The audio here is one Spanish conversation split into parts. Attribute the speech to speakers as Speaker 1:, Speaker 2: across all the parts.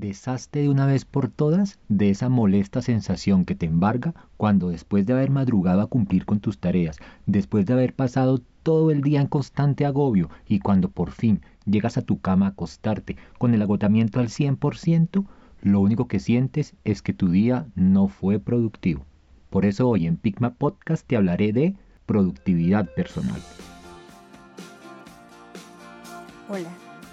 Speaker 1: Deshazte de una vez por todas de esa molesta sensación que te embarga cuando después de haber madrugado a cumplir con tus tareas, después de haber pasado todo el día en constante agobio y cuando por fin llegas a tu cama a acostarte con el agotamiento al 100%, lo único que sientes es que tu día no fue productivo. Por eso hoy en Pigma Podcast te hablaré de productividad personal.
Speaker 2: Hola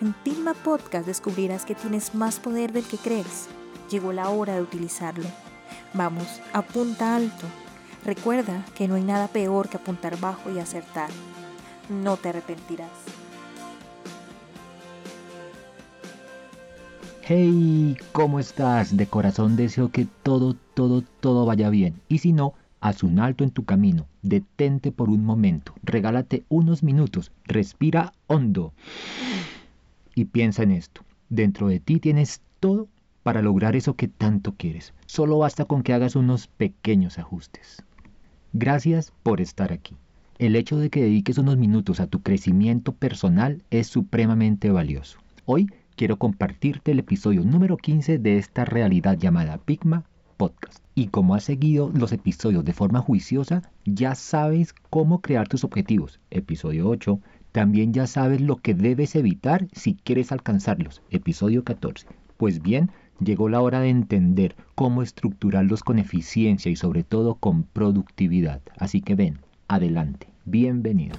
Speaker 2: En Pilma Podcast descubrirás que tienes más poder del que crees. Llegó la hora de utilizarlo. Vamos, apunta alto. Recuerda que no hay nada peor que apuntar bajo y acertar. No te arrepentirás.
Speaker 1: Hey, ¿cómo estás? De corazón deseo que todo, todo, todo vaya bien. Y si no, haz un alto en tu camino. Detente por un momento. Regálate unos minutos. Respira hondo. Y piensa en esto. Dentro de ti tienes todo para lograr eso que tanto quieres. Solo basta con que hagas unos pequeños ajustes. Gracias por estar aquí. El hecho de que dediques unos minutos a tu crecimiento personal es supremamente valioso. Hoy quiero compartirte el episodio número 15 de esta realidad llamada Pigma Podcast. Y como has seguido los episodios de forma juiciosa, ya sabes cómo crear tus objetivos. Episodio 8, también ya sabes lo que debes evitar si quieres alcanzarlos. Episodio 14. Pues bien, llegó la hora de entender cómo estructurarlos con eficiencia y sobre todo con productividad. Así que ven, adelante, bienvenidos.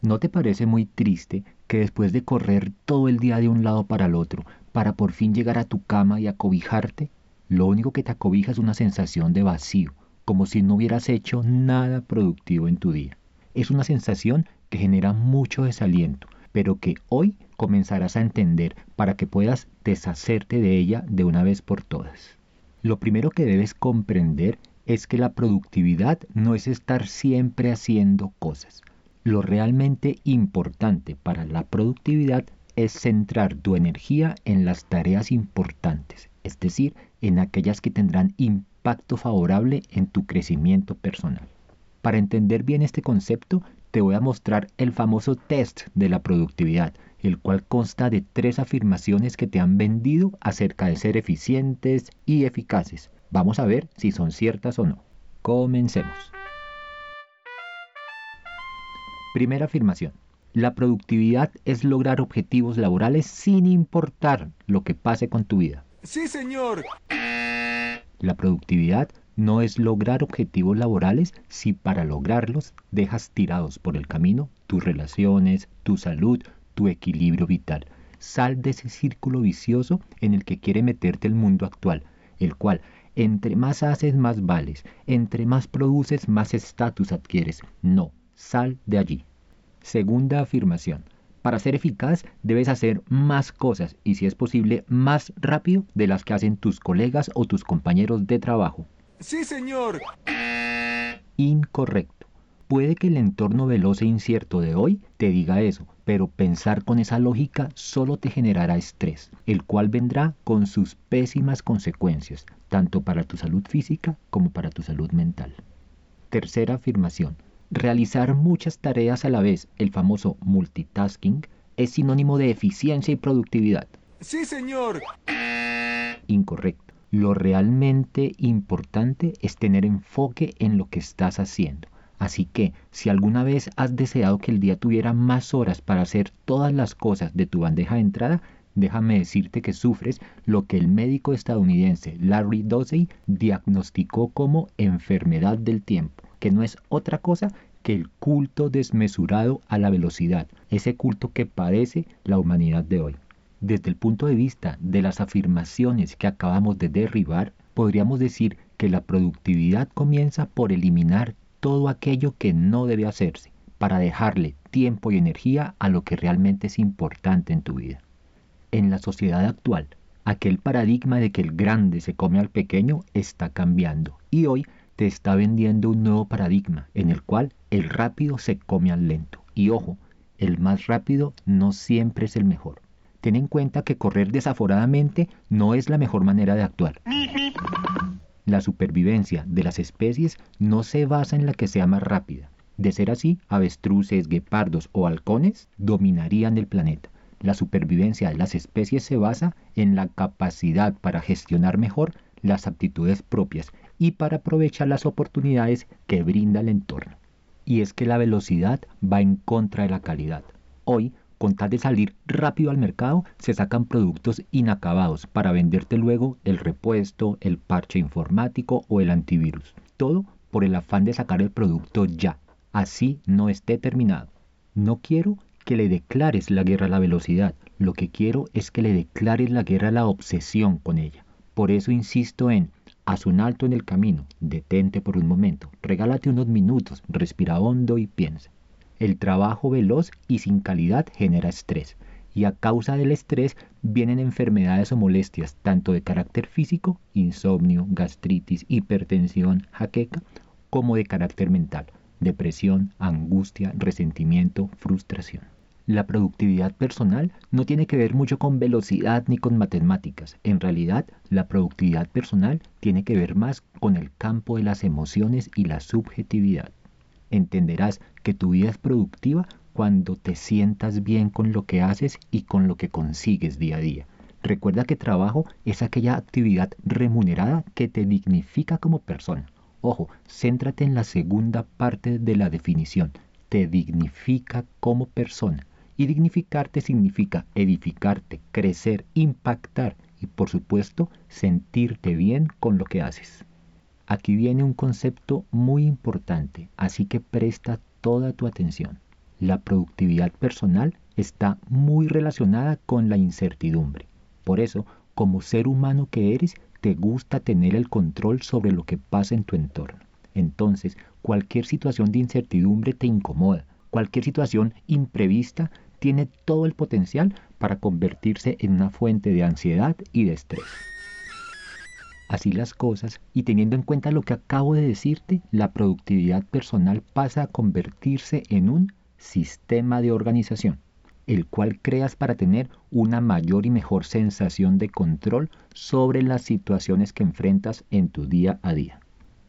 Speaker 1: ¿No te parece muy triste que después de correr todo el día de un lado para el otro, para por fin llegar a tu cama y acobijarte, lo único que te acobija es una sensación de vacío, como si no hubieras hecho nada productivo en tu día? Es una sensación que genera mucho desaliento, pero que hoy comenzarás a entender para que puedas deshacerte de ella de una vez por todas. Lo primero que debes comprender es que la productividad no es estar siempre haciendo cosas. Lo realmente importante para la productividad es centrar tu energía en las tareas importantes, es decir, en aquellas que tendrán impacto favorable en tu crecimiento personal. Para entender bien este concepto, te voy a mostrar el famoso test de la productividad, el cual consta de tres afirmaciones que te han vendido acerca de ser eficientes y eficaces. Vamos a ver si son ciertas o no. Comencemos. Primera afirmación. La productividad es lograr objetivos laborales sin importar lo que pase con tu vida.
Speaker 3: Sí, señor.
Speaker 1: La productividad no es lograr objetivos laborales si para lograrlos dejas tirados por el camino tus relaciones, tu salud, tu equilibrio vital. Sal de ese círculo vicioso en el que quiere meterte el mundo actual, el cual entre más haces más vales, entre más produces más estatus adquieres. No, sal de allí. Segunda afirmación. Para ser eficaz debes hacer más cosas y si es posible más rápido de las que hacen tus colegas o tus compañeros de trabajo.
Speaker 3: Sí, señor.
Speaker 1: Incorrecto. Puede que el entorno veloz e incierto de hoy te diga eso, pero pensar con esa lógica solo te generará estrés, el cual vendrá con sus pésimas consecuencias, tanto para tu salud física como para tu salud mental. Tercera afirmación. Realizar muchas tareas a la vez, el famoso multitasking, es sinónimo de eficiencia y productividad.
Speaker 3: Sí, señor.
Speaker 1: Incorrecto. Lo realmente importante es tener enfoque en lo que estás haciendo. Así que, si alguna vez has deseado que el día tuviera más horas para hacer todas las cosas de tu bandeja de entrada, déjame decirte que sufres lo que el médico estadounidense Larry Dossey diagnosticó como enfermedad del tiempo, que no es otra cosa que el culto desmesurado a la velocidad, ese culto que padece la humanidad de hoy. Desde el punto de vista de las afirmaciones que acabamos de derribar, podríamos decir que la productividad comienza por eliminar todo aquello que no debe hacerse, para dejarle tiempo y energía a lo que realmente es importante en tu vida. En la sociedad actual, Aquel paradigma de que el grande se come al pequeño está cambiando y hoy te está vendiendo un nuevo paradigma en el cual el rápido se come al lento. Y ojo, el más rápido no siempre es el mejor. Ten en cuenta que correr desaforadamente no es la mejor manera de actuar. La supervivencia de las especies no se basa en la que sea más rápida. De ser así, avestruces, guepardos o halcones dominarían el planeta. La supervivencia de las especies se basa en la capacidad para gestionar mejor las aptitudes propias y para aprovechar las oportunidades que brinda el entorno. Y es que la velocidad va en contra de la calidad. Hoy con tal de salir rápido al mercado, se sacan productos inacabados para venderte luego el repuesto, el parche informático o el antivirus. Todo por el afán de sacar el producto ya, así no esté terminado. No quiero que le declares la guerra a la velocidad, lo que quiero es que le declares la guerra a la obsesión con ella. Por eso insisto en, haz un alto en el camino, detente por un momento, regálate unos minutos, respira hondo y piensa. El trabajo veloz y sin calidad genera estrés y a causa del estrés vienen enfermedades o molestias tanto de carácter físico, insomnio, gastritis, hipertensión, jaqueca, como de carácter mental, depresión, angustia, resentimiento, frustración. La productividad personal no tiene que ver mucho con velocidad ni con matemáticas. En realidad, la productividad personal tiene que ver más con el campo de las emociones y la subjetividad. Entenderás que tu vida es productiva cuando te sientas bien con lo que haces y con lo que consigues día a día. Recuerda que trabajo es aquella actividad remunerada que te dignifica como persona. Ojo, céntrate en la segunda parte de la definición. Te dignifica como persona. Y dignificarte significa edificarte, crecer, impactar y por supuesto sentirte bien con lo que haces. Aquí viene un concepto muy importante, así que presta toda tu atención. La productividad personal está muy relacionada con la incertidumbre. Por eso, como ser humano que eres, te gusta tener el control sobre lo que pasa en tu entorno. Entonces, cualquier situación de incertidumbre te incomoda. Cualquier situación imprevista tiene todo el potencial para convertirse en una fuente de ansiedad y de estrés así las cosas y teniendo en cuenta lo que acabo de decirte, la productividad personal pasa a convertirse en un sistema de organización, el cual creas para tener una mayor y mejor sensación de control sobre las situaciones que enfrentas en tu día a día.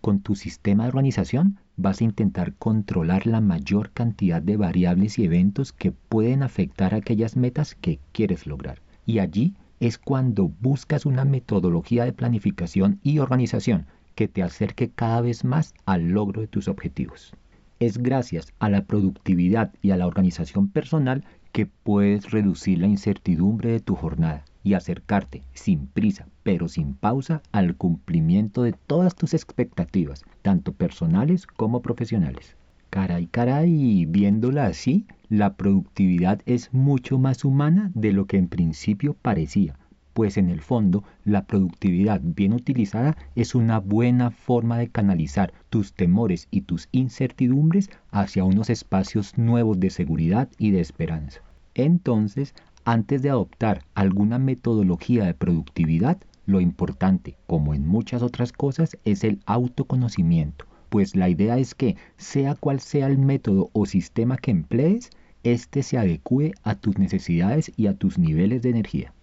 Speaker 1: Con tu sistema de organización vas a intentar controlar la mayor cantidad de variables y eventos que pueden afectar aquellas metas que quieres lograr. Y allí es cuando buscas una metodología de planificación y organización que te acerque cada vez más al logro de tus objetivos. Es gracias a la productividad y a la organización personal que puedes reducir la incertidumbre de tu jornada y acercarte sin prisa, pero sin pausa, al cumplimiento de todas tus expectativas, tanto personales como profesionales. Caray, caray, viéndola así, la productividad es mucho más humana de lo que en principio parecía, pues en el fondo la productividad bien utilizada es una buena forma de canalizar tus temores y tus incertidumbres hacia unos espacios nuevos de seguridad y de esperanza. Entonces, antes de adoptar alguna metodología de productividad, lo importante, como en muchas otras cosas, es el autoconocimiento pues la idea es que, sea cual sea el método o sistema que emplees, éste se adecue a tus necesidades y a tus niveles de energía.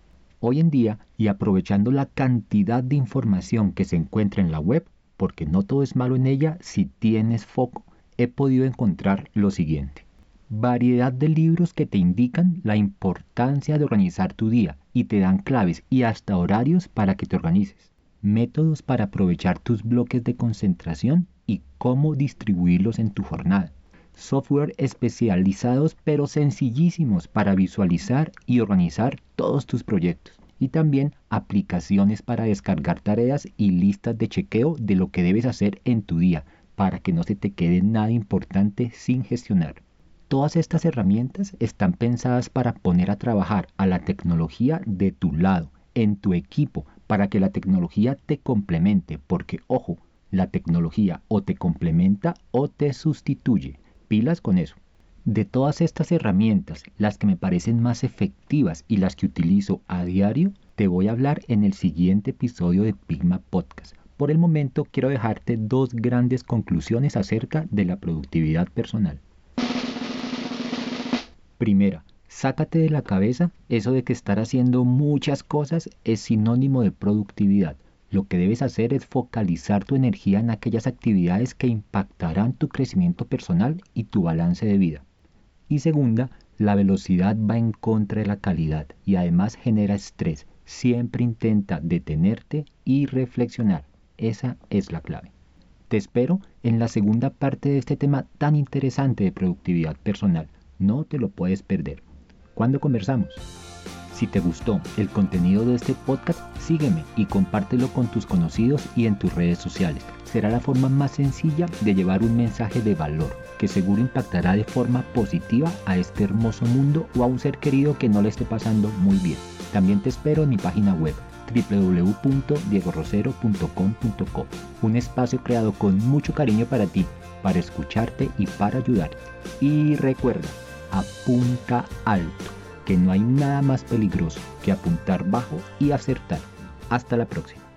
Speaker 1: Hoy en día, y aprovechando la cantidad de información que se encuentra en la web, porque no todo es malo en ella si tienes foco, he podido encontrar lo siguiente. Variedad de libros que te indican la importancia de organizar tu día y te dan claves y hasta horarios para que te organices. Métodos para aprovechar tus bloques de concentración y cómo distribuirlos en tu jornada. Software especializados pero sencillísimos para visualizar y organizar todos tus proyectos. Y también aplicaciones para descargar tareas y listas de chequeo de lo que debes hacer en tu día para que no se te quede nada importante sin gestionar. Todas estas herramientas están pensadas para poner a trabajar a la tecnología de tu lado, en tu equipo, para que la tecnología te complemente, porque ojo, la tecnología o te complementa o te sustituye. Pilas con eso. De todas estas herramientas, las que me parecen más efectivas y las que utilizo a diario Te voy a hablar en el siguiente episodio de Pigma Podcast. Por el momento quiero dejarte dos grandes conclusiones acerca de la productividad personal. Primera, sácate de la cabeza eso de que estar haciendo muchas cosas es sinónimo de productividad. Lo que debes hacer es focalizar tu energía en aquellas actividades que impactarán tu crecimiento personal y tu balance de vida. Y segunda, la velocidad va en contra de la calidad y además genera estrés. Siempre intenta detenerte y reflexionar. Esa es la clave. Te espero en la segunda parte de este tema tan interesante de productividad personal. No te lo puedes perder. ¿Cuándo conversamos? Si te gustó el contenido de este podcast, sígueme y compártelo con tus conocidos y en tus redes sociales. Será la forma más sencilla de llevar un mensaje de valor que seguro impactará de forma positiva a este hermoso mundo o a un ser querido que no le esté pasando muy bien. También te espero en mi página web www.diegorrocero.com.co, un espacio creado con mucho cariño para ti, para escucharte y para ayudarte. Y recuerda, apunta alto, que no hay nada más peligroso que apuntar bajo y acertar. Hasta la próxima.